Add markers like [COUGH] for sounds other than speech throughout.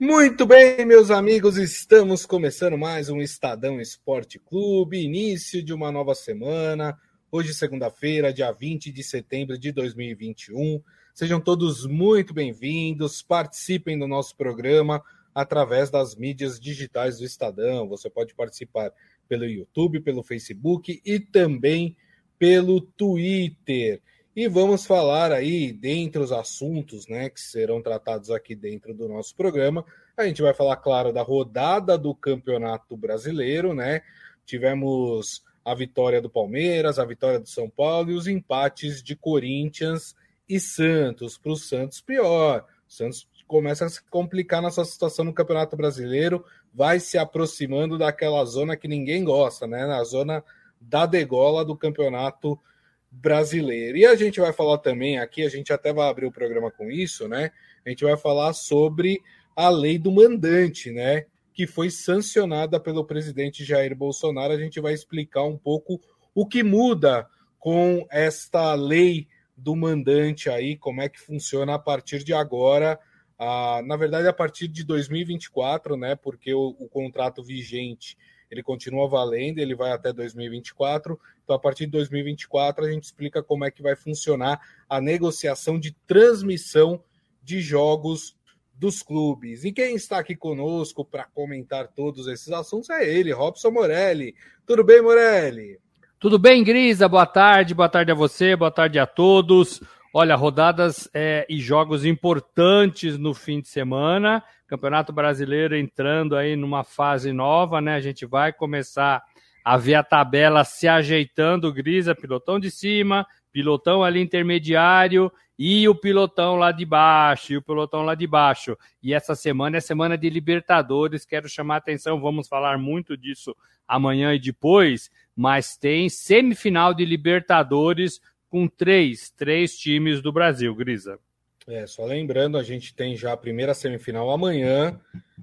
Muito bem, meus amigos, estamos começando mais um Estadão Esporte Clube, início de uma nova semana. Hoje, segunda-feira, dia 20 de setembro de 2021. Sejam todos muito bem-vindos, participem do nosso programa através das mídias digitais do Estadão. Você pode participar pelo YouTube, pelo Facebook e também pelo Twitter. E vamos falar aí, dentre os assuntos né, que serão tratados aqui dentro do nosso programa, a gente vai falar, claro, da rodada do Campeonato Brasileiro, né? Tivemos a vitória do Palmeiras, a vitória do São Paulo e os empates de Corinthians e Santos. Para o Santos, pior. O Santos começa a se complicar nessa situação no Campeonato Brasileiro, vai se aproximando daquela zona que ninguém gosta, né? Na zona da degola do Campeonato brasileiro. E a gente vai falar também aqui, a gente até vai abrir o programa com isso, né? A gente vai falar sobre a lei do mandante, né? Que foi sancionada pelo presidente Jair Bolsonaro. A gente vai explicar um pouco o que muda com esta lei do mandante aí, como é que funciona a partir de agora. Ah, na verdade, a partir de 2024, né? Porque o, o contrato vigente ele continua valendo, ele vai até 2024. Então, a partir de 2024, a gente explica como é que vai funcionar a negociação de transmissão de jogos dos clubes. E quem está aqui conosco para comentar todos esses assuntos é ele, Robson Morelli. Tudo bem, Morelli? Tudo bem, Grisa? Boa tarde, boa tarde a você, boa tarde a todos. Olha, rodadas é, e jogos importantes no fim de semana. Campeonato Brasileiro entrando aí numa fase nova, né? A gente vai começar a ver a tabela se ajeitando, Grisa, pilotão de cima, pilotão ali intermediário e o pilotão lá de baixo, e o pilotão lá de baixo. E essa semana é semana de Libertadores, quero chamar a atenção, vamos falar muito disso amanhã e depois, mas tem semifinal de Libertadores com três, três times do Brasil, Grisa. É, só lembrando, a gente tem já a primeira semifinal amanhã,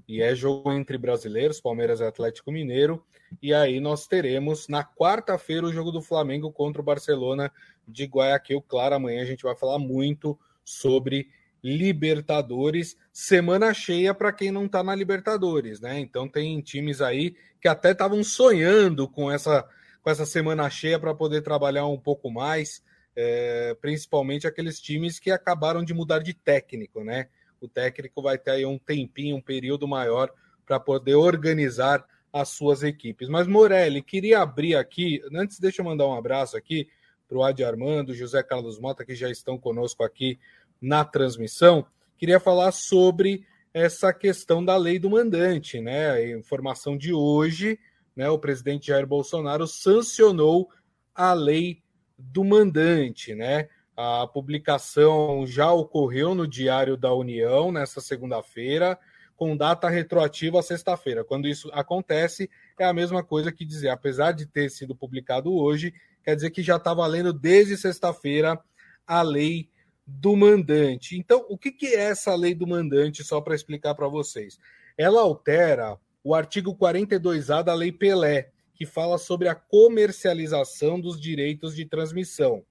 e é jogo entre brasileiros, Palmeiras e Atlético Mineiro. E aí nós teremos na quarta-feira o jogo do Flamengo contra o Barcelona de Guayaquil. Claro, amanhã a gente vai falar muito sobre Libertadores. Semana cheia para quem não está na Libertadores, né? Então tem times aí que até estavam sonhando com essa, com essa semana cheia para poder trabalhar um pouco mais é, principalmente aqueles times que acabaram de mudar de técnico, né? O técnico vai ter aí um tempinho, um período maior para poder organizar as suas equipes. Mas Morelli, queria abrir aqui, antes deixa eu mandar um abraço aqui para o Adi Armando, José Carlos Mota, que já estão conosco aqui na transmissão. Queria falar sobre essa questão da lei do mandante, né? Informação de hoje, né? O presidente Jair Bolsonaro sancionou a lei do mandante, né? A publicação já ocorreu no Diário da União nesta segunda-feira, com data retroativa sexta-feira. Quando isso acontece, é a mesma coisa que dizer, apesar de ter sido publicado hoje, quer dizer que já está valendo desde sexta-feira a lei do mandante. Então, o que, que é essa lei do mandante, só para explicar para vocês? Ela altera o artigo 42A da Lei Pelé, que fala sobre a comercialização dos direitos de transmissão.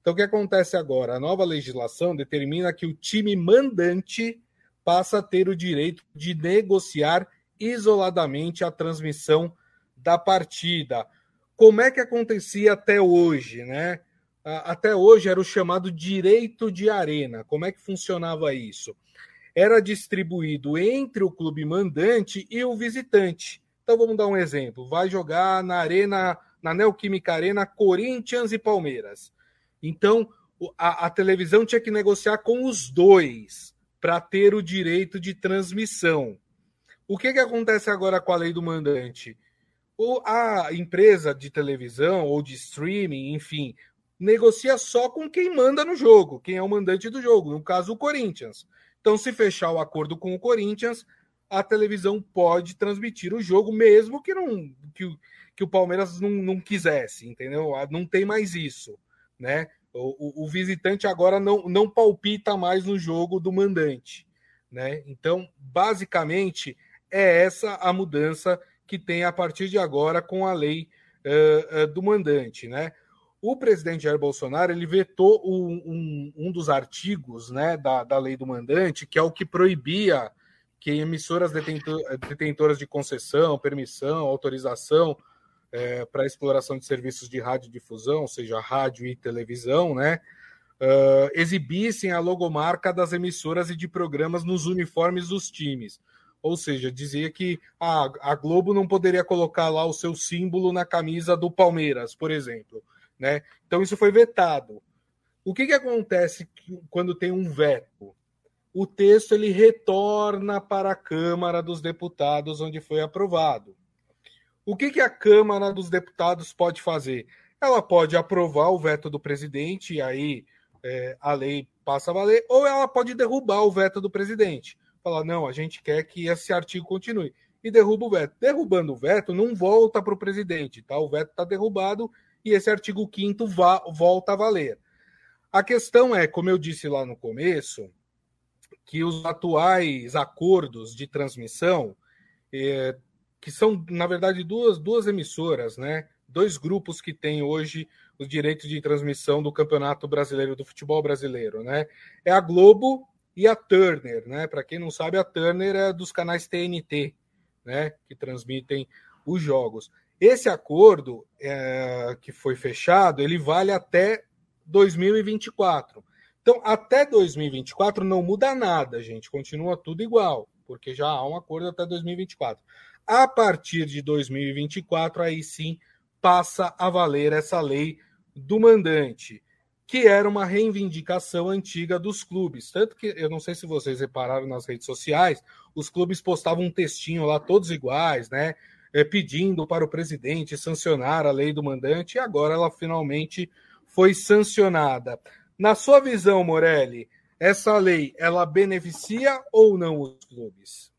Então, o que acontece agora? A nova legislação determina que o time mandante passa a ter o direito de negociar isoladamente a transmissão da partida. Como é que acontecia até hoje, né? Até hoje era o chamado direito de arena. Como é que funcionava isso? Era distribuído entre o clube mandante e o visitante. Então vamos dar um exemplo. Vai jogar na Arena, na Neoquímica Arena, Corinthians e Palmeiras. Então a, a televisão tinha que negociar com os dois para ter o direito de transmissão. O que, que acontece agora com a lei do mandante? O, a empresa de televisão ou de streaming, enfim, negocia só com quem manda no jogo, quem é o mandante do jogo, no caso o Corinthians. Então, se fechar o acordo com o Corinthians, a televisão pode transmitir o jogo, mesmo que não que, que o Palmeiras não, não quisesse, entendeu? Ah, não tem mais isso, né? O, o, o, visitante agora não, não palpita mais no jogo do mandante, né? Então, basicamente, é essa a mudança que tem a partir de agora com a lei uh, uh, do mandante, né? O presidente Jair Bolsonaro ele vetou um, um, um dos artigos né, da, da lei do mandante, que é o que proibia que emissoras detentoras de concessão, permissão, autorização é, para exploração de serviços de radiodifusão, ou seja, rádio e televisão, né? Uh, exibissem a logomarca das emissoras e de programas nos uniformes dos times. Ou seja, dizia que a, a Globo não poderia colocar lá o seu símbolo na camisa do Palmeiras, por exemplo. Né? Então isso foi vetado. O que, que acontece quando tem um veto? O texto ele retorna para a Câmara dos Deputados, onde foi aprovado. O que, que a Câmara dos Deputados pode fazer? Ela pode aprovar o veto do presidente, e aí é, a lei passa a valer, ou ela pode derrubar o veto do presidente. Falar, não, a gente quer que esse artigo continue. E derruba o veto. Derrubando o veto, não volta para o presidente, tá? O veto está derrubado e esse artigo 5 volta a valer. A questão é, como eu disse lá no começo, que os atuais acordos de transmissão, é, que são, na verdade, duas, duas emissoras, né? Dois grupos que têm hoje os direitos de transmissão do Campeonato Brasileiro do Futebol Brasileiro, né? É a Globo e a Turner, né? Para quem não sabe, a Turner é dos canais TNT, né? Que transmitem os jogos. Esse acordo é, que foi fechado, ele vale até 2024. Então, até 2024 não muda nada, gente. Continua tudo igual, porque já há um acordo até 2024. A partir de 2024, aí sim passa a valer essa lei do mandante, que era uma reivindicação antiga dos clubes. Tanto que, eu não sei se vocês repararam nas redes sociais, os clubes postavam um textinho lá, todos iguais, né? É, pedindo para o presidente sancionar a lei do mandante, e agora ela finalmente foi sancionada. Na sua visão, Morelli, essa lei ela beneficia ou não os clubes?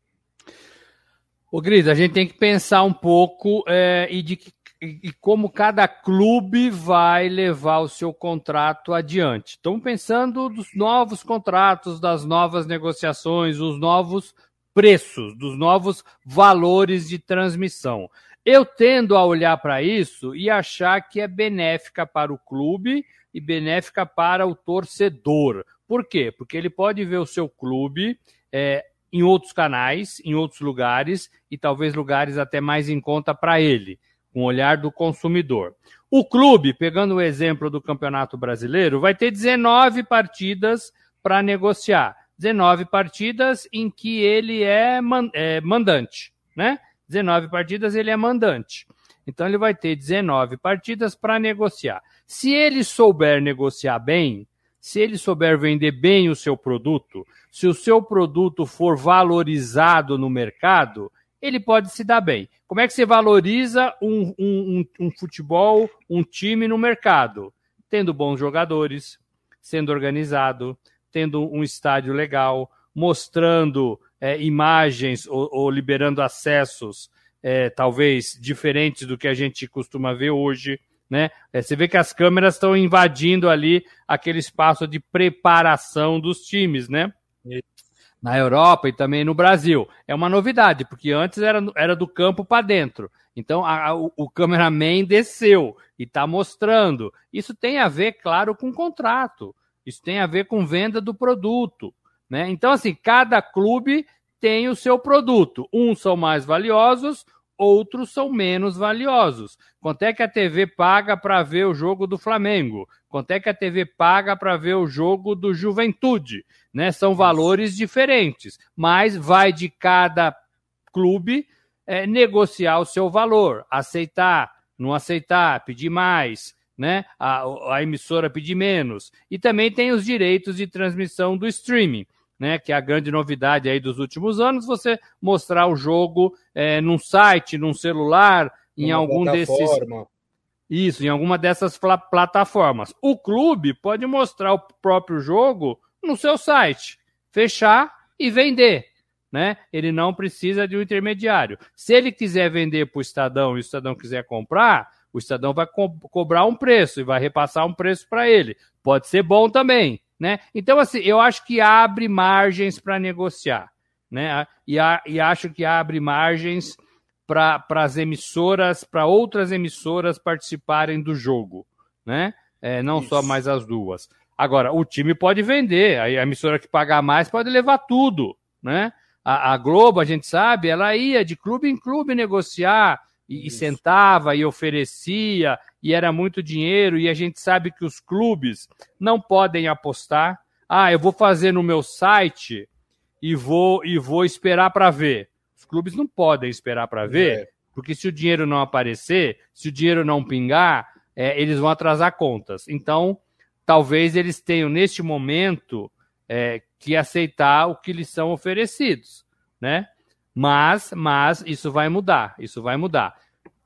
O Gris, a gente tem que pensar um pouco é, e de e, como cada clube vai levar o seu contrato adiante. Estamos pensando dos novos contratos, das novas negociações, os novos preços, dos novos valores de transmissão. Eu tendo a olhar para isso e achar que é benéfica para o clube e benéfica para o torcedor. Por quê? Porque ele pode ver o seu clube é, em outros canais, em outros lugares e talvez lugares até mais em conta para ele com o olhar do consumidor. O clube, pegando o exemplo do Campeonato Brasileiro, vai ter 19 partidas para negociar. 19 partidas em que ele é, é, mandante, né? 19 partidas ele é mandante. Então ele vai ter 19 partidas para negociar. Se ele souber negociar bem, se ele souber vender bem o seu produto, se o seu produto for valorizado no mercado, ele pode se dar bem. Como é que você valoriza um, um, um, um futebol, um time no mercado? Tendo bons jogadores, sendo organizado, tendo um estádio legal, mostrando é, imagens ou, ou, liberando acessos é, talvez diferentes do que a gente costuma ver hoje. Né? É, você vê que as câmeras estão invadindo ali aquele espaço de preparação dos times, né? na Europa e também no Brasil. É uma novidade, porque antes era, era do campo para dentro. Então a, a, o, cameraman desceu e está mostrando. Isso tem a ver, claro, com contrato. Isso tem a ver com venda do produto. Né? Então, assim, cada clube tem o seu produto. Uns são mais valiosos, outros são menos valiosos. Quanto é que a TV paga para ver o jogo do Flamengo? Quanto é que a TV paga para ver o jogo do Juventude? Né? São valores diferentes, mas vai de cada clube é, negociar o seu valor, aceitar, não aceitar, pedir mais, né? A, a emissora pedir menos. E também tem os direitos de transmissão do streaming né, que é a grande novidade aí dos últimos anos, você mostrar o jogo é, num site, num celular, em Uma algum desses. Isso, em alguma dessas plataformas. O clube pode mostrar o próprio jogo no seu site, fechar e vender. Né? Ele não precisa de um intermediário. Se ele quiser vender para o Estadão e o Estadão quiser comprar, o Estadão vai co cobrar um preço e vai repassar um preço para ele. Pode ser bom também. Né? Então, assim, eu acho que abre margens para negociar. Né? E, a, e acho que abre margens para as emissoras, para outras emissoras participarem do jogo. Né? É, não Isso. só mais as duas. Agora, o time pode vender, a emissora que pagar mais pode levar tudo. Né? A, a, Globo, a gente sabe, ela ia de clube em clube negociar e, e, sentava e oferecia e era muito dinheiro e a gente sabe que os clubes não podem apostar. Ah, eu vou fazer no meu site e vou e vou esperar para ver. Os clubes não podem esperar para ver, é. porque se o dinheiro não aparecer, se o dinheiro não pingar, é, eles vão atrasar contas. Então, talvez eles tenham neste momento é, que aceitar o que lhes são oferecidos, né? Mas, mas isso vai mudar, isso vai mudar.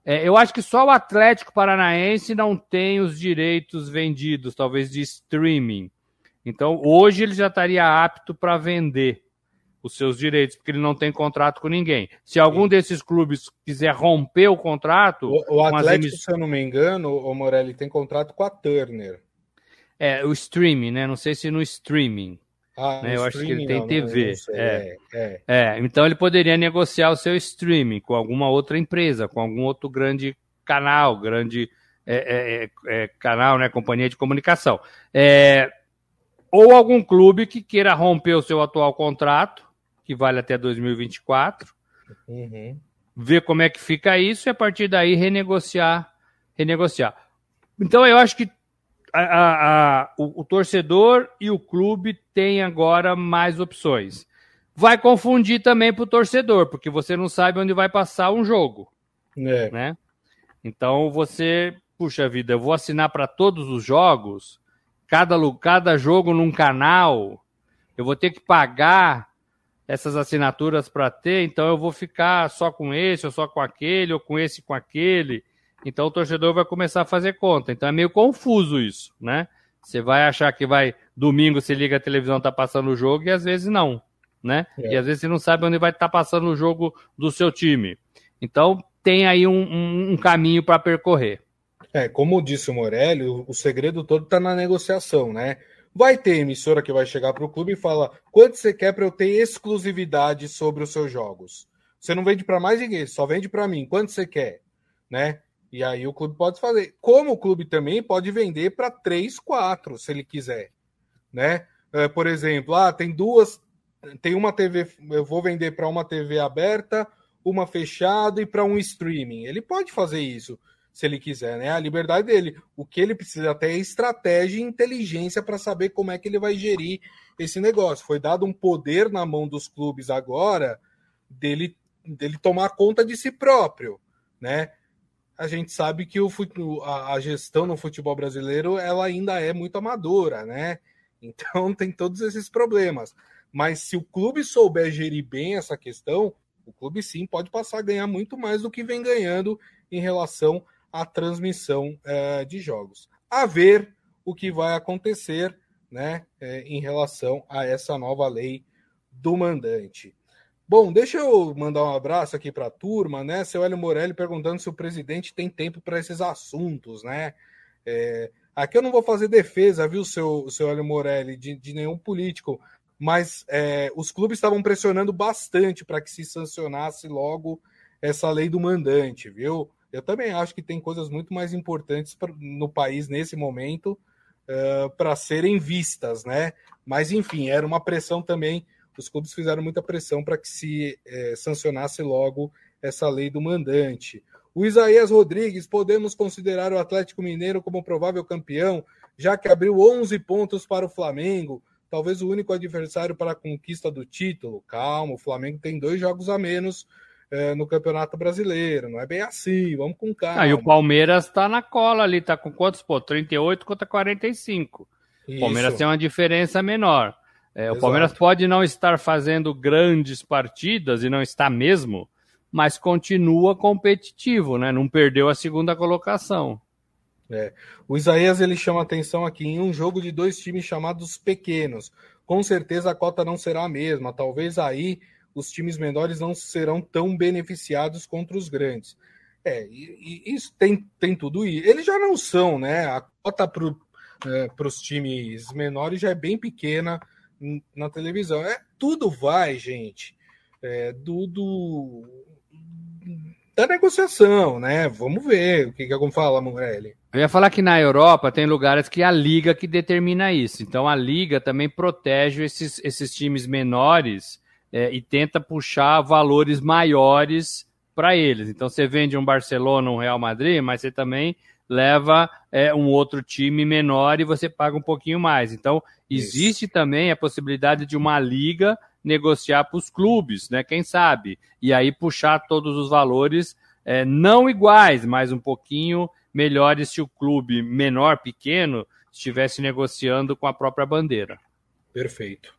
É, eu acho que só o Atlético Paranaense não tem os direitos vendidos, talvez de streaming. Então, hoje ele já estaria apto para vender os seus direitos, porque ele não tem contrato com ninguém. Se algum desses clubes quiser romper o contrato. O, o Atlético, se eu não me engano, o Morelli tem contrato com a Turner. É, o streaming, né? Não sei se no streaming. Ah, né? Eu acho que ele tem não, TV. Não é. É, é. então ele poderia negociar o seu streaming com alguma outra empresa, com algum outro grande canal, grande é, é, é, é canal, né? Companhia de comunicação. ou algum clube que queira romper o seu atual contrato, que vale até 2024, uhum. ver como é que fica isso e a partir daí renegociar, renegociar. Então eu acho que a, a, a, o, o, torcedor e o clube têm agora mais opções. Vai confundir também para o torcedor, porque você não sabe onde vai passar um jogo. É. Né? Então você, puxa vida, eu vou assinar para todos os jogos, cada, cada jogo num canal, eu vou ter que pagar essas assinaturas para ter, então eu vou ficar só com esse, ou só com aquele, ou com esse com aquele. Então o torcedor vai começar a fazer conta. Então é meio confuso isso, né? Você vai achar que vai domingo você liga a televisão tá passando o jogo e às vezes não, né? É. E às vezes você não sabe onde vai estar tá passando o jogo do seu time. Então tem aí um, um, um caminho para percorrer. É, como disse o Morelli, o, o segredo todo está na negociação, né? Vai ter emissora que vai chegar para o clube e fala: quanto você quer para eu ter exclusividade sobre os seus jogos? Você não vende para mais ninguém, só vende para mim. Quanto você quer? Né? E aí o clube pode fazer. Como o clube também pode vender para três, quatro, se ele quiser, né? É, por exemplo, ah, tem duas, tem uma TV, eu vou vender para uma TV aberta, uma fechada e para um streaming. Ele pode fazer isso se ele quiser, né? A liberdade dele. O que ele precisa até é estratégia e inteligência para saber como é que ele vai gerir esse negócio. Foi dado um poder na mão dos clubes agora dele, dele tomar conta de si próprio, né? A gente sabe que o, a, gestão no futebol brasileiro ela ainda é muito amadora, né? Então [LAUGHS] tem todos esses problemas. Mas se o clube souber gerir bem essa questão, o clube sim pode passar a ganhar muito mais do que vem ganhando em relação à transmissão é, de jogos. A ver o que vai acontecer né, é, em relação a essa nova lei do mandante. Bom, deixa eu mandar um abraço aqui para a turma, né? Seu Hélio Morelli perguntando se o presidente tem tempo para esses assuntos, né? É, aqui eu não vou fazer defesa, viu, seu, seu Hélio Morelli, de, de nenhum político, mas é, os clubes estavam pressionando bastante para que se sancionasse logo essa lei do mandante, viu? Eu também acho que tem coisas muito mais importantes pra, no país nesse momento uh, para serem vistas, né? Mas enfim, era uma pressão também os clubes fizeram muita pressão para que se é, sancionasse logo essa lei do mandante. O Isaías Rodrigues, podemos considerar o Atlético Mineiro como provável campeão, já que abriu 11 pontos para o Flamengo, talvez o único adversário para a conquista do título. Calma, o Flamengo tem dois jogos a menos é, no Campeonato Brasileiro, não é bem assim, vamos com calma. Ah, e o Palmeiras está na cola ali, está com quantos pontos? 38 contra 45. Isso. O Palmeiras tem uma diferença menor. É, o Palmeiras pode não estar fazendo grandes partidas e não está mesmo, mas continua competitivo, né? Não perdeu a segunda colocação. É. O Isaías ele chama atenção aqui em um jogo de dois times chamados pequenos. Com certeza a cota não será a mesma. Talvez aí os times menores não serão tão beneficiados contra os grandes. É, e, e isso tem, tem tudo isso. Eles já não são, né? A cota para é, os times menores já é bem pequena na televisão. É, tudo vai, gente, é, do, do, da negociação, né? Vamos ver o que, que algum fala, Morelli. Eu ia falar que na Europa tem lugares que a liga que determina isso. Então a liga também protege esses, esses times menores é, e tenta puxar valores maiores para eles. Então você vende um Barcelona, um Real Madrid, mas você também leva é, um outro time menor e você paga um pouquinho mais. Então existe Isso. também a possibilidade de uma liga negociar para os clubes, né? Quem sabe? E aí puxar todos os valores é, não iguais, mas um pouquinho melhores se o clube menor, pequeno, estivesse negociando com a própria bandeira. Perfeito.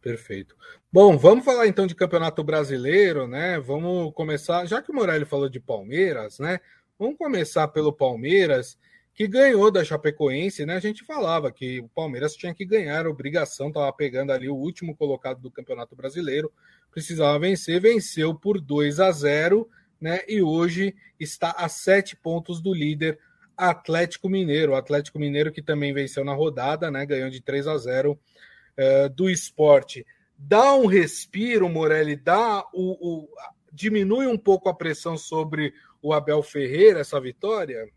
Perfeito. Bom, vamos falar então de Campeonato Brasileiro, né? Vamos começar, já que o Morelli falou de Palmeiras, né? Vamos começar pelo Palmeiras, que ganhou da Chapecoense, né? A gente falava que o Palmeiras tinha que ganhar, obrigação, estava pegando ali o último colocado do Campeonato Brasileiro, precisava vencer, venceu por 2 a 0, né? E hoje está a sete pontos do líder Atlético Mineiro. O Atlético Mineiro que também venceu na rodada, né? Ganhou de 3 a 0 uh, do esporte. Dá um respiro, Morelli, dá o, o, diminui um pouco a pressão sobre o Abel Ferreira, essa vitória?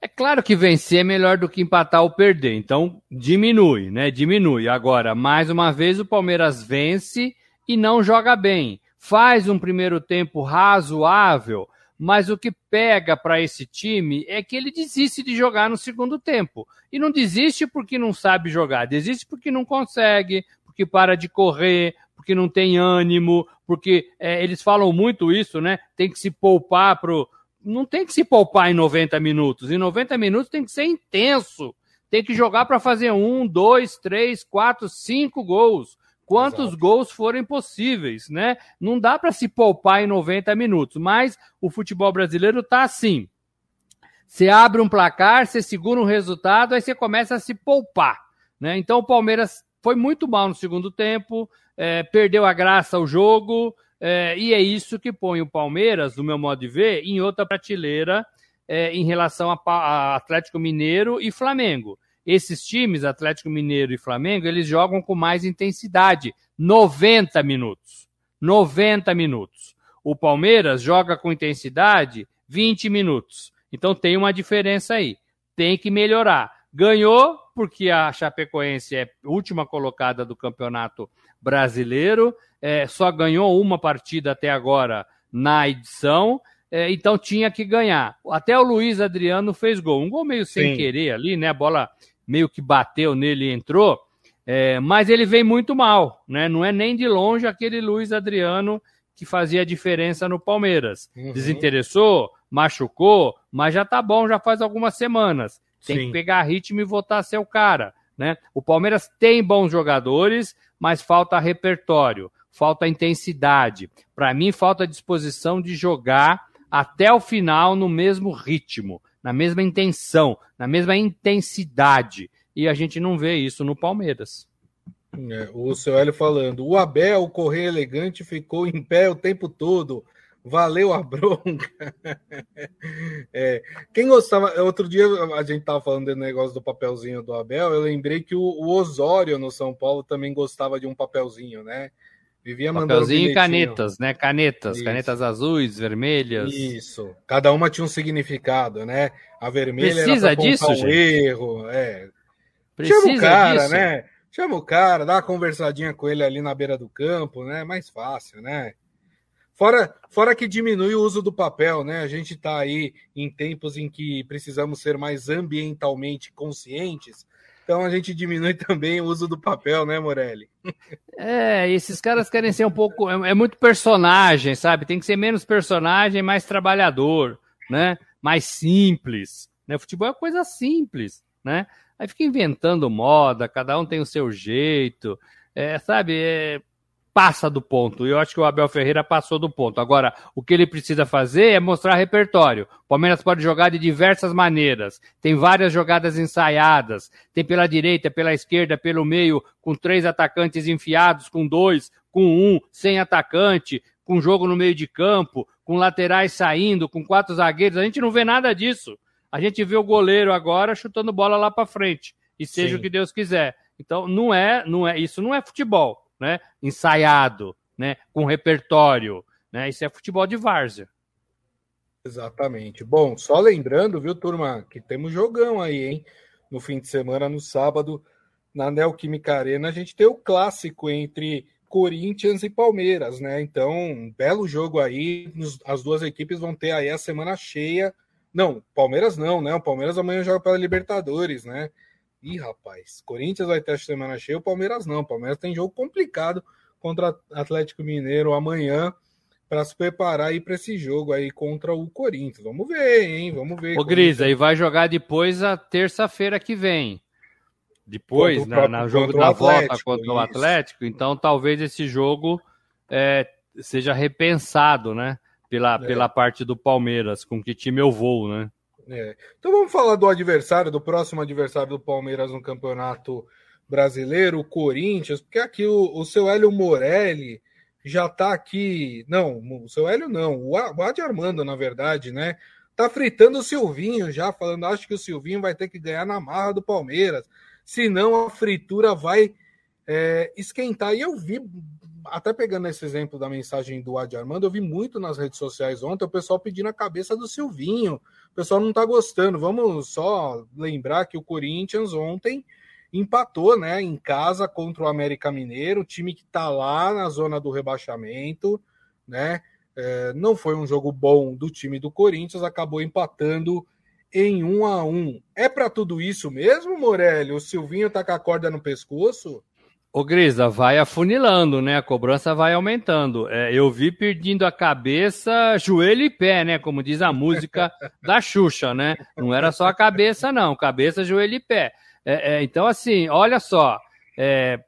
É claro que vencer é melhor do que empatar ou perder, então diminui, né? Diminui. Agora, mais uma vez, o Palmeiras vence e não joga bem. Faz um primeiro tempo razoável, mas o que pega para esse time é que ele desiste de jogar no segundo tempo. E não desiste porque não sabe jogar, desiste porque não consegue, porque para de correr, porque não tem ânimo, porque é, eles falam muito isso, né? Tem que se poupar pro. Não tem que se poupar em 90 minutos. Em 90 minutos tem que ser intenso. Tem que jogar para fazer um, dois, três, quatro, cinco gols quantos Exato. gols forem possíveis, né? Não dá para se poupar em 90 minutos, mas o futebol brasileiro tá assim. Você abre um placar, você segura um resultado, aí você começa a se poupar, né? Então o Palmeiras foi muito mal no segundo tempo, é, perdeu a graça ao jogo, é, e é isso que põe o Palmeiras, do meu modo de ver, em outra prateleira é, em relação a, a Atlético Mineiro e Flamengo esses times, Atlético Mineiro e Flamengo, eles jogam com mais intensidade, 90 minutos. 90 minutos. O Palmeiras joga com intensidade 20 minutos. Então tem uma diferença aí. Tem que melhorar. Ganhou porque a Chapecoense é última colocada do Campeonato Brasileiro, é, só ganhou uma partida até agora na edição é, então tinha que ganhar. Até o Luiz Adriano fez gol. Um gol meio sem Sim. querer ali, né? A bola meio que bateu nele e entrou, é, mas ele vem muito mal, né? Não é nem de longe aquele Luiz Adriano que fazia diferença no Palmeiras. Uhum. Desinteressou, machucou, mas já tá bom, já faz algumas semanas. Tem Sim. que pegar ritmo e voltar a ser o cara, né? O Palmeiras tem bons jogadores, mas falta repertório, falta intensidade. Para mim, falta disposição de jogar até o final no mesmo ritmo na mesma intenção, na mesma intensidade. E a gente não vê isso no Palmeiras. É, o seu Hélio falando, o Abel, o Correio Elegante, ficou em pé o tempo todo. Valeu a bronca. [LAUGHS] é, quem gostava. Outro dia a gente estava falando do negócio do papelzinho do Abel. Eu lembrei que o, o Osório no São Paulo também gostava de um papelzinho, né? Vivia Papelzinho e canetas, né? Canetas, Isso. canetas azuis, vermelhas. Isso. Cada uma tinha um significado, né? A vermelha Precisa era disso, um gente? erro, é. Precisa Chama o cara, disso. né? Chama o cara, dá uma conversadinha com ele ali na beira do campo, né? Mais fácil, né? Fora, fora que diminui o uso do papel, né? A gente está aí em tempos em que precisamos ser mais ambientalmente conscientes. Então a gente diminui [LAUGHS] também o uso do papel, né, Morelli? É, esses caras querem ser um pouco. É, é, muito personagem, sabe? Tem que ser menos personagem, mais trabalhador, né? Mais simples. Né? Futebol é coisa simples, né? Aí fica inventando moda, cada um tem o seu jeito. É, sabe? É, passa do ponto. E eu acho que o Abel Ferreira passou do ponto. Agora, o que ele precisa fazer é mostrar repertório. O Palmeiras pode jogar de diversas maneiras. Tem várias jogadas ensaiadas. Tem pela direita, pela esquerda, pelo meio, com três atacantes enfiados, com dois, com um, sem atacante, com jogo no meio de campo, com laterais saindo, com quatro zagueiros. A gente não vê nada disso. A gente vê o goleiro agora chutando bola lá para frente. E seja Sim. o que Deus quiser. Então, não é, não é, isso não é futebol né? ensaiado, né? com repertório. Né? Isso é futebol de várzea. Exatamente. Bom, só lembrando, viu, turma, que temos jogão aí, hein? No fim de semana, no sábado, na Neoquímica Arena, a gente tem o clássico entre Corinthians e Palmeiras, né? Então, um belo jogo aí. As duas equipes vão ter aí a semana cheia. Não, Palmeiras não, né? O Palmeiras amanhã joga pela Libertadores, né? Ih, rapaz, Corinthians vai ter a semana cheia, o Palmeiras não. O Palmeiras tem jogo complicado contra Atlético Mineiro amanhã para se preparar aí para esse jogo aí contra o Corinthians. Vamos ver, hein? Vamos ver. Ô, Gris, aí vai jogar depois a terça-feira que vem. Depois, na, na jogo da volta contra isso. o Atlético, então talvez esse jogo é, seja repensado, né? Pela, é. pela parte do Palmeiras, com que time eu vou, né? É. Então vamos falar do adversário, do próximo adversário do Palmeiras no Campeonato Brasileiro, o Corinthians, porque aqui o, o seu Hélio Morelli já tá aqui. Não, o seu Hélio não, o Adi Armando, na verdade, né? Tá fritando o Silvinho já, falando, acho que o Silvinho vai ter que ganhar na marra do Palmeiras senão a fritura vai é, esquentar. E eu vi, até pegando esse exemplo da mensagem do Adi Armando, eu vi muito nas redes sociais ontem o pessoal pedindo a cabeça do Silvinho. O pessoal não está gostando. Vamos só lembrar que o Corinthians ontem empatou né, em casa contra o América Mineiro, time que está lá na zona do rebaixamento, né? É, não foi um jogo bom do time do Corinthians, acabou empatando em um a um. É para tudo isso mesmo, Morelli? O Silvinho tá com a corda no pescoço? Ô, Grisa, vai afunilando, né? A cobrança vai aumentando. É, eu vi perdendo a cabeça, joelho e pé, né? Como diz a música [LAUGHS] da Xuxa, né? Não era só a cabeça, não. Cabeça, joelho e pé. É, é, então, assim, olha só. É,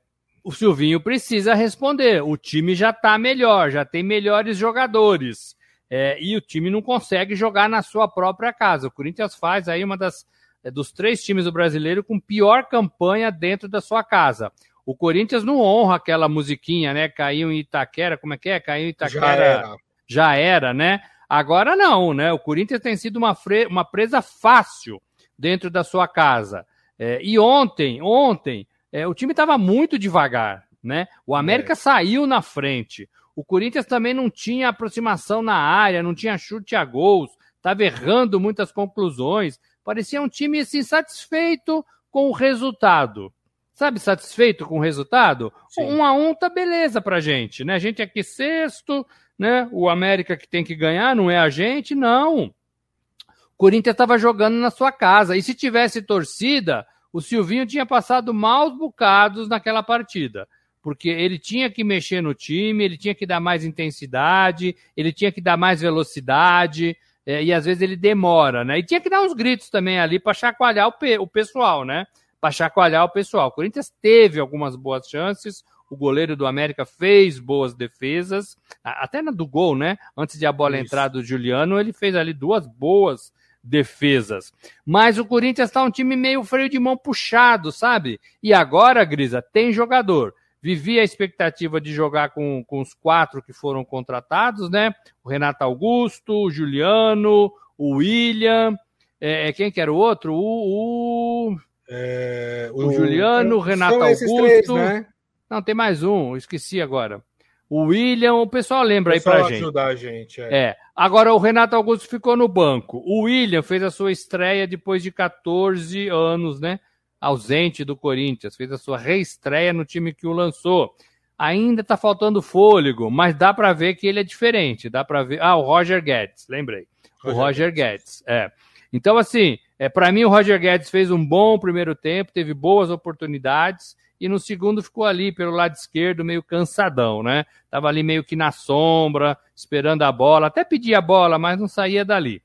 o Silvinho precisa responder. O time já tá melhor, já tem melhores jogadores é, e o time não consegue jogar na sua própria casa. O Corinthians faz aí uma das é, dos três times do brasileiro com pior campanha dentro da sua casa. O Corinthians não honra aquela musiquinha, né? Caiu em Itaquera, como é que é? Caiu em Itaquera. Já era, já era né? Agora não, né? O Corinthians tem sido uma, fre... uma presa fácil dentro da sua casa. É, e ontem, ontem, é, o time estava muito devagar, né? O América é. saiu na frente. O Corinthians também não tinha aproximação na área, não tinha chute a gols, estava errando muitas conclusões. Parecia um time assim, satisfeito com o resultado. Sabe, satisfeito com o resultado? Sim. Um a um tá beleza pra gente, né? A gente aqui sexto, né? O América que tem que ganhar, não é a gente, não. O Corinthians estava jogando na sua casa. E se tivesse torcida, o Silvinho tinha passado maus bocados naquela partida porque ele tinha que mexer no time, ele tinha que dar mais intensidade, ele tinha que dar mais velocidade, é, e às vezes ele demora, né? E tinha que dar uns gritos também ali para chacoalhar o, pe o pessoal, né? Para chacoalhar o pessoal. O Corinthians teve algumas boas chances, o goleiro do América fez boas defesas, até na do gol, né? Antes de a bola Isso. entrar do Juliano, ele fez ali duas boas defesas. Mas o Corinthians está um time meio freio de mão puxado, sabe? E agora, Grisa, tem jogador vivia a expectativa de jogar com, com os quatro que foram contratados, né? O Renato Augusto, o Juliano, o William, é quem que era o outro? O, o, é, o, o Juliano, o Renato Augusto. Três, né? Não, tem mais um, esqueci agora. O William, o pessoal lembra o pessoal aí pra gente. ajudar a gente. É. é. Agora o Renato Augusto ficou no banco. O William fez a sua estreia depois de 14 anos, né? ausente do Corinthians, fez a sua reestreia no time que o lançou. Ainda está faltando fôlego, mas dá para ver que ele é diferente. Dá para ver. Ah, o Roger Guedes, lembrei. Roger o Roger Guedes. Guedes, é. Então, assim, é, para mim o Roger Guedes fez um bom primeiro tempo, teve boas oportunidades e no segundo ficou ali pelo lado esquerdo meio cansadão, né? Tava ali meio que na sombra, esperando a bola, até pedia a bola, mas não saía dali.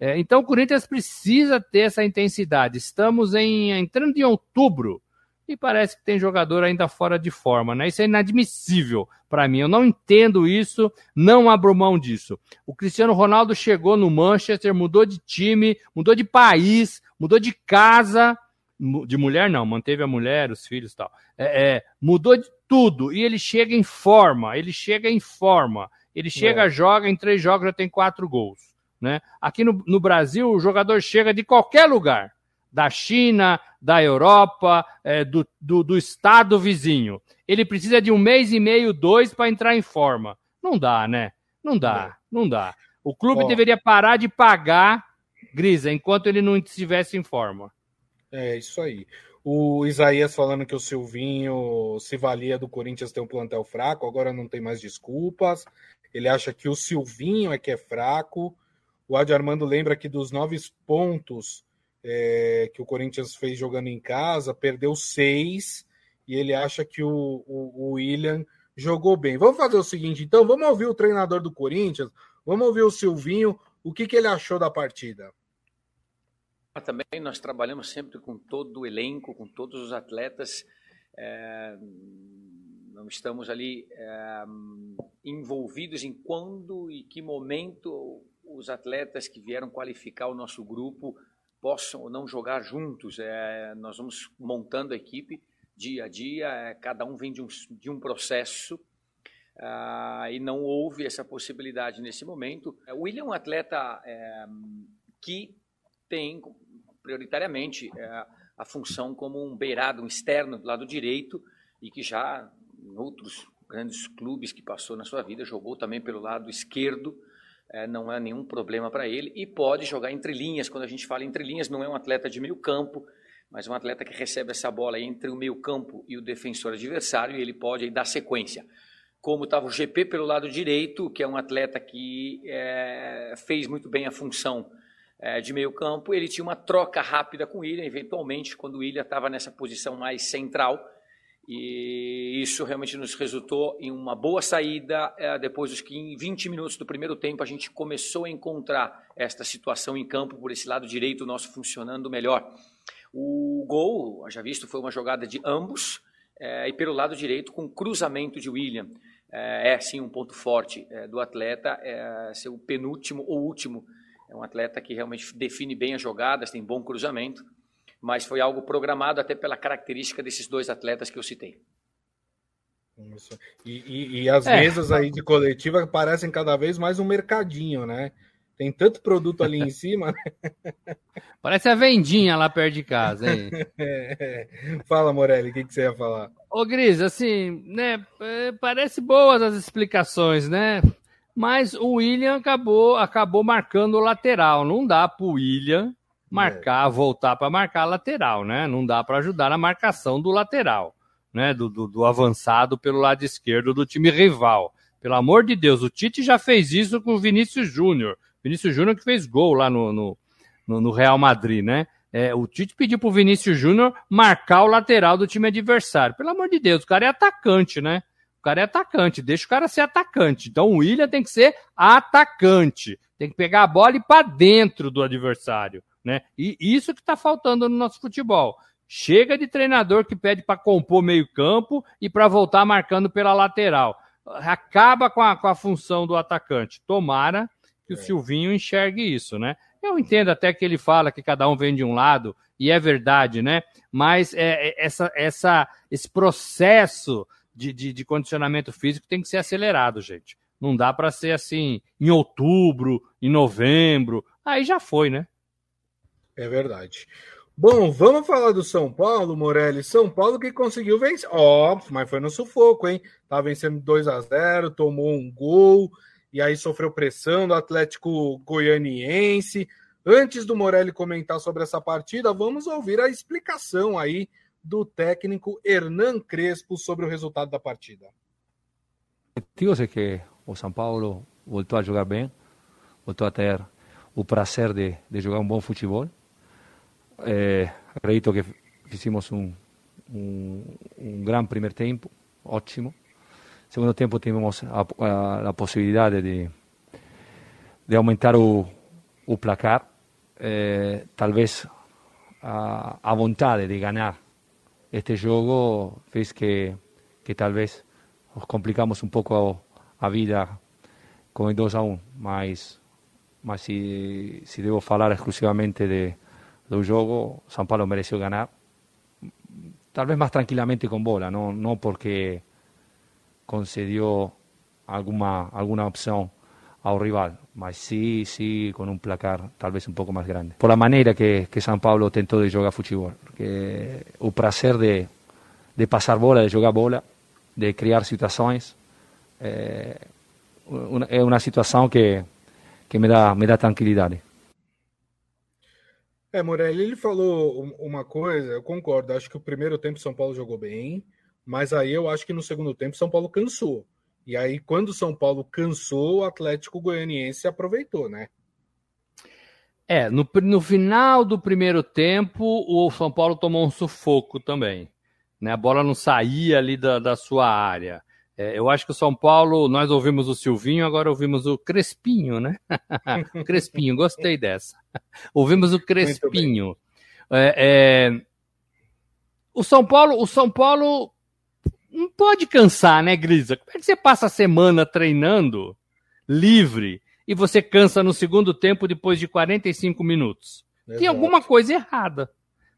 É, então o Corinthians precisa ter essa intensidade. Estamos em, entrando em outubro e parece que tem jogador ainda fora de forma, né? Isso é inadmissível para mim. Eu não entendo isso, não abro mão disso. O Cristiano Ronaldo chegou no Manchester, mudou de time, mudou de país, mudou de casa, de mulher não, manteve a mulher, os filhos e tal. É, é, mudou de tudo e ele chega em forma. Ele chega em forma. Ele chega, é. joga em três jogos já tem quatro gols. Né? Aqui no, no Brasil, o jogador chega de qualquer lugar, da China, da Europa, é, do, do, do, estado vizinho. Ele precisa de um mês e meio, dois, para entrar em forma. Não dá, né? Não dá, não dá. O clube deveria parar de pagar Grisa enquanto ele não estivesse em forma. É isso aí. O Isaías falando que o Silvinho se valia do Corinthians ter um plantel fraco, agora não tem mais desculpas. Ele acha que o Silvinho é que é fraco. O Adi Armando lembra que dos nove pontos é, que o Corinthians fez jogando em casa, perdeu seis, e ele acha que o, o, o William jogou bem. Vamos fazer o seguinte, então, vamos ouvir o treinador do Corinthians, vamos ouvir o Silvinho, o que, que ele achou da partida. Também nós trabalhamos sempre com todo o elenco, com todos os atletas. É, não estamos ali é, envolvidos em quando e que momento os atletas que vieram qualificar o nosso grupo possam ou não jogar juntos. É, nós vamos montando a equipe dia a dia, é, cada um vem de um, de um processo ah, e não houve essa possibilidade nesse momento. O William é um atleta é, que tem prioritariamente é, a função como um beirado, um externo do lado direito e que já em outros grandes clubes que passou na sua vida jogou também pelo lado esquerdo. É, não é nenhum problema para ele e pode jogar entre linhas. Quando a gente fala entre linhas, não é um atleta de meio campo, mas um atleta que recebe essa bola entre o meio campo e o defensor adversário e ele pode dar sequência como estava o GP pelo lado direito, que é um atleta que é, fez muito bem a função é, de meio campo, ele tinha uma troca rápida com o William, eventualmente, quando o William estava nessa posição mais central, e isso realmente nos resultou em uma boa saída. É, depois dos 20 minutos do primeiro tempo, a gente começou a encontrar esta situação em campo, por esse lado direito nosso funcionando melhor. O gol, já visto, foi uma jogada de ambos, é, e pelo lado direito com cruzamento de William. É, é sim um ponto forte do atleta, é ser o penúltimo ou último. É um atleta que realmente define bem as jogadas, tem bom cruzamento, mas foi algo programado até pela característica desses dois atletas que eu citei. Isso. E, e, e as é. mesas aí de coletiva parecem cada vez mais um mercadinho, né? Tem tanto produto ali em [LAUGHS] cima. Né? Parece a vendinha lá perto de casa, hein? [LAUGHS] É. Fala, Morelli, o que, que, você ia falar? Ô, Gris, assim, né? É, parece boas as explicações, né? Mas o William acabou, acabou marcando o lateral. Não dá para o William marcar, é. voltar para marcar a lateral, né? Não dá para ajudar na marcação do lateral, né? Do, do, do avançado pelo lado esquerdo do time rival. Pelo amor de Deus, o Tite já fez isso com o Vinícius Júnior. Vinícius Júnior que fez gol lá no, no, no Real Madrid, né? É, o Tite pediu pro Vinícius Júnior marcar o lateral do time adversário. Pelo amor de Deus, o cara é atacante, né? O cara é atacante, deixa o cara ser atacante. Então o William tem que ser atacante. Tem que pegar a bola e ir para dentro do adversário, né? E isso que tá faltando no nosso futebol. Chega de treinador que pede para compor meio-campo e para voltar marcando pela lateral. Acaba com a, com a função do atacante. Tomara que o é. Silvinho enxergue isso, né? Eu entendo até que ele fala que cada um vem de um lado, e é verdade, né? Mas é, é, essa, essa, esse processo de, de, de condicionamento físico tem que ser acelerado, gente. Não dá para ser assim em outubro, em novembro. Aí já foi, né? É verdade. Bom, vamos falar do São Paulo, Morelli. São Paulo que conseguiu vencer. Ó, oh, mas foi no sufoco, hein? Tá vencendo 2 a 0 tomou um gol e aí sofreu pressão do Atlético Goianiense. Antes do Morelli comentar sobre essa partida, vamos ouvir a explicação aí do técnico Hernan Crespo sobre o resultado da partida. Eu sei que o São Paulo voltou a jogar bem, voltou a ter o prazer de, de jogar um bom futebol. É, acredito que fizemos um, um, um grande primeiro tempo, ótimo. Segundo tempo tivemos a, a, a possibilidade de, de aumentar o, o placar. Eh, talvez a, a vontade de ganhar este jogo fez que, que talvez nos complicamos um pouco a, a vida com o 2 a 1, mas, mas se, se devo exclusivamente de, do jogo, São Paulo mereceu ganhar, talvez mais tranquilamente com bola, não, não porque concedió alguna, alguna opción al rival, mas sí, sí, con un placar tal vez un poco más grande. Por la manera que, que San Pablo tentó de jugar fútbol, que o prazer de, de pasar bola, de jogar bola, de criar situações, é, é uma situação que, que me dá, me dá tranquilidade. É, Morelli, ele falou uma coisa, eu concordo. Acho que o primeiro tempo São Paulo jogou bem, mas aí eu acho que no segundo tempo São Paulo cansou. E aí, quando São Paulo cansou, o Atlético Goianiense aproveitou, né? É, no, no final do primeiro tempo, o São Paulo tomou um sufoco também. Né? A bola não saía ali da, da sua área. É, eu acho que o São Paulo, nós ouvimos o Silvinho, agora ouvimos o Crespinho, né? [LAUGHS] Crespinho, gostei dessa. ouvimos o Crespinho. É, é... O São Paulo, o São Paulo não pode cansar, né, Grisa? Como é que você passa a semana treinando livre e você cansa no segundo tempo depois de 45 minutos? Exato. Tem alguma coisa errada,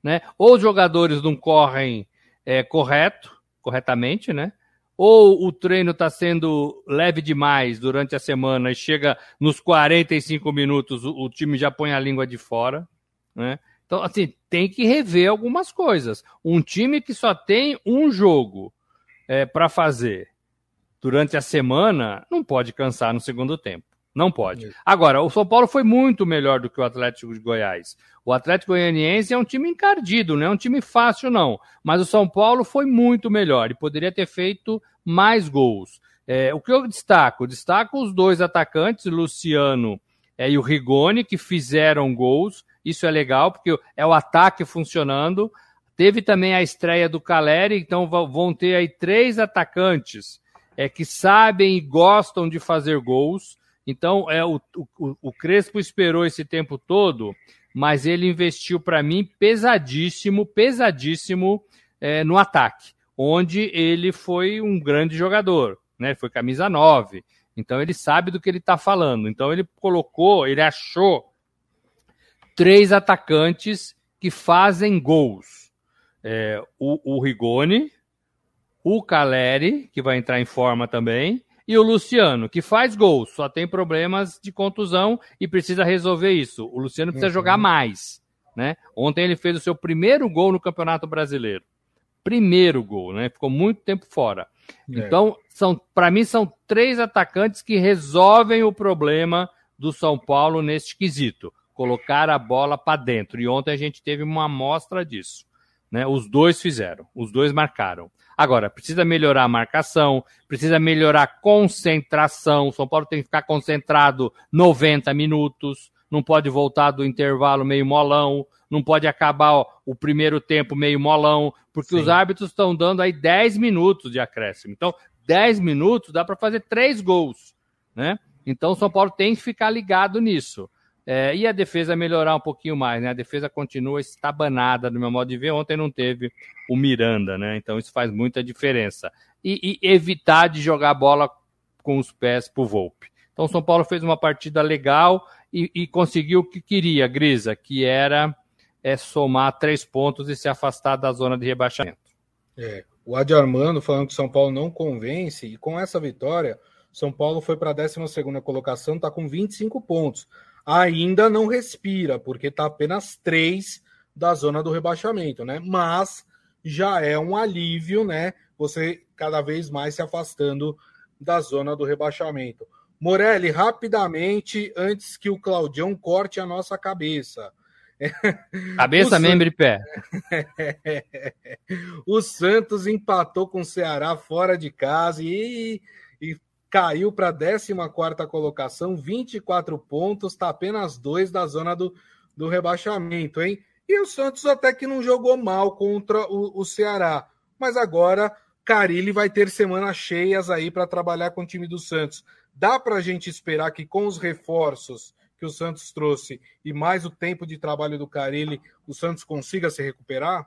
né? Ou os jogadores não correm é, correto, corretamente, né? Ou o treino está sendo leve demais durante a semana e chega nos 45 minutos, o, o time já põe a língua de fora, né? Então, assim, tem que rever algumas coisas. Um time que só tem um jogo é, para fazer durante a semana não pode cansar no segundo tempo. Não pode. Agora, o São Paulo foi muito melhor do que o Atlético de Goiás. O Atlético Goianiense é um time encardido, não é um time fácil, não. Mas o São Paulo foi muito melhor e poderia ter feito mais gols. É, o que eu destaco? Destaco os dois atacantes, Luciano é, e o Rigoni, que fizeram gols. Isso é legal, porque é o ataque funcionando. Teve também a estreia do Caleri, então vão ter aí três atacantes é, que sabem e gostam de fazer gols. Então, é o, o, o Crespo esperou esse tempo todo, mas ele investiu para mim pesadíssimo, pesadíssimo é, no ataque, onde ele foi um grande jogador, né? Foi camisa 9. Então ele sabe do que ele está falando. Então ele colocou, ele achou três atacantes que fazem gols. É, o, o Rigoni, o Caleri, que vai entrar em forma também, e o Luciano, que faz gols, só tem problemas de contusão e precisa resolver isso. O Luciano precisa uhum. jogar mais. Né? Ontem ele fez o seu primeiro gol no Campeonato Brasileiro. Primeiro gol, né? Ficou muito tempo fora. É. Então, são, para mim, são três atacantes que resolvem o problema do São Paulo neste quesito. Colocar a bola para dentro. E ontem a gente teve uma amostra disso. Né? Os dois fizeram, os dois marcaram. Agora, precisa melhorar a marcação, precisa melhorar a concentração. O São Paulo tem que ficar concentrado 90 minutos, não pode voltar do intervalo meio molão, não pode acabar o primeiro tempo meio molão, porque Sim. os árbitros estão dando aí 10 minutos de acréscimo. Então, 10 minutos dá para fazer três gols, né? Então, o São Paulo tem que ficar ligado nisso. É, e a defesa melhorar um pouquinho mais, né? A defesa continua estabanada, no meu modo de ver. Ontem não teve o Miranda, né? Então isso faz muita diferença. E, e evitar de jogar bola com os pés pro Volpe. Então o São Paulo fez uma partida legal e, e conseguiu o que queria, Grisa, que era é, somar três pontos e se afastar da zona de rebaixamento. É, o Adi Armando falando que São Paulo não convence, e com essa vitória, São Paulo foi para a 12 colocação, está com 25 pontos ainda não respira, porque está apenas três da zona do rebaixamento, né? Mas já é um alívio, né? Você cada vez mais se afastando da zona do rebaixamento. Morelli, rapidamente, antes que o Claudião corte a nossa cabeça. [LAUGHS] Cabeça, o membro e pé. [LAUGHS] o Santos empatou com o Ceará fora de casa e, e caiu para a 14 colocação, 24 pontos, está apenas dois da zona do, do rebaixamento, hein? E o Santos até que não jogou mal contra o, o Ceará, mas agora Carilli vai ter semanas cheias aí para trabalhar com o time do Santos. Dá para a gente esperar que com os reforços que o Santos trouxe e mais o tempo de trabalho do Carilli, o Santos consiga se recuperar?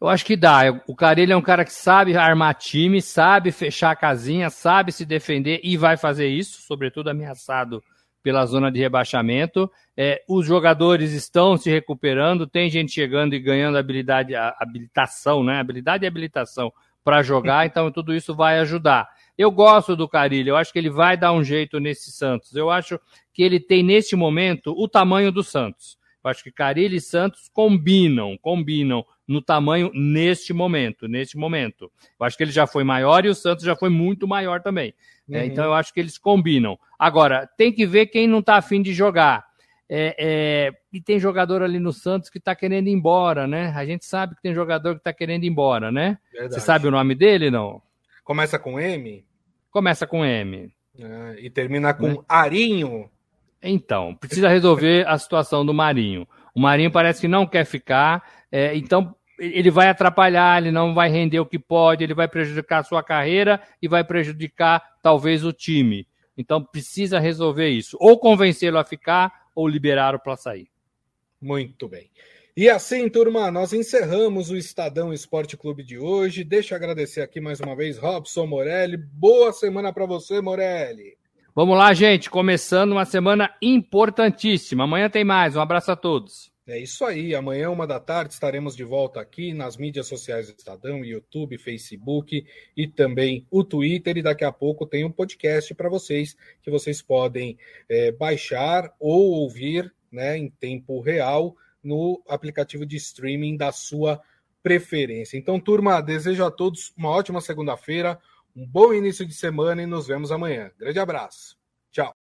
Eu acho que dá. O Carilho é um cara que sabe armar time, sabe fechar a casinha, sabe se defender e vai fazer isso, sobretudo ameaçado pela zona de rebaixamento. É, os jogadores estão se recuperando, tem gente chegando e ganhando habilidade, habilitação, né? Habilidade e habilitação para jogar, então tudo isso vai ajudar. Eu gosto do Carilho, eu acho que ele vai dar um jeito nesse Santos. Eu acho que ele tem, neste momento, o tamanho do Santos. Eu acho que Carilho e Santos combinam, combinam no tamanho neste momento, neste momento. Eu acho que ele já foi maior e o Santos já foi muito maior também. É, uhum. É, então eu acho que eles combinam. Agora, tem que ver quem não está afim de jogar. É, é, e tem jogador ali no Santos que está querendo ir embora, né? A gente sabe que tem jogador que está querendo ir embora, né? Verdade. Você sabe o nome dele, não? Começa com M? Começa com M. É, e termina com né? Arinho. Então, precisa resolver a situação do Marinho. O Marinho parece que não quer ficar, é, então ele vai atrapalhar, ele não vai render o que pode, ele vai prejudicar a sua carreira e vai prejudicar talvez o time. Então precisa resolver isso. Ou convencê-lo a ficar ou liberar o para sair. Muito bem. E assim, turma, nós encerramos o Estadão Esporte Clube de hoje. Deixa eu agradecer aqui mais uma vez, Robson Morelli. Boa semana para você, Morelli. Vamos lá, gente. Começando uma semana importantíssima. Amanhã tem mais. Um abraço a todos. É isso aí. Amanhã, uma da tarde, estaremos de volta aqui nas mídias sociais do Estadão, YouTube, Facebook e também o Twitter. E daqui a pouco tem um podcast para vocês que vocês podem é, baixar ou ouvir né, em tempo real no aplicativo de streaming da sua preferência. Então, turma, desejo a todos uma ótima segunda-feira, um bom início de semana e nos vemos amanhã. Grande abraço. Tchau.